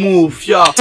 move, yeah.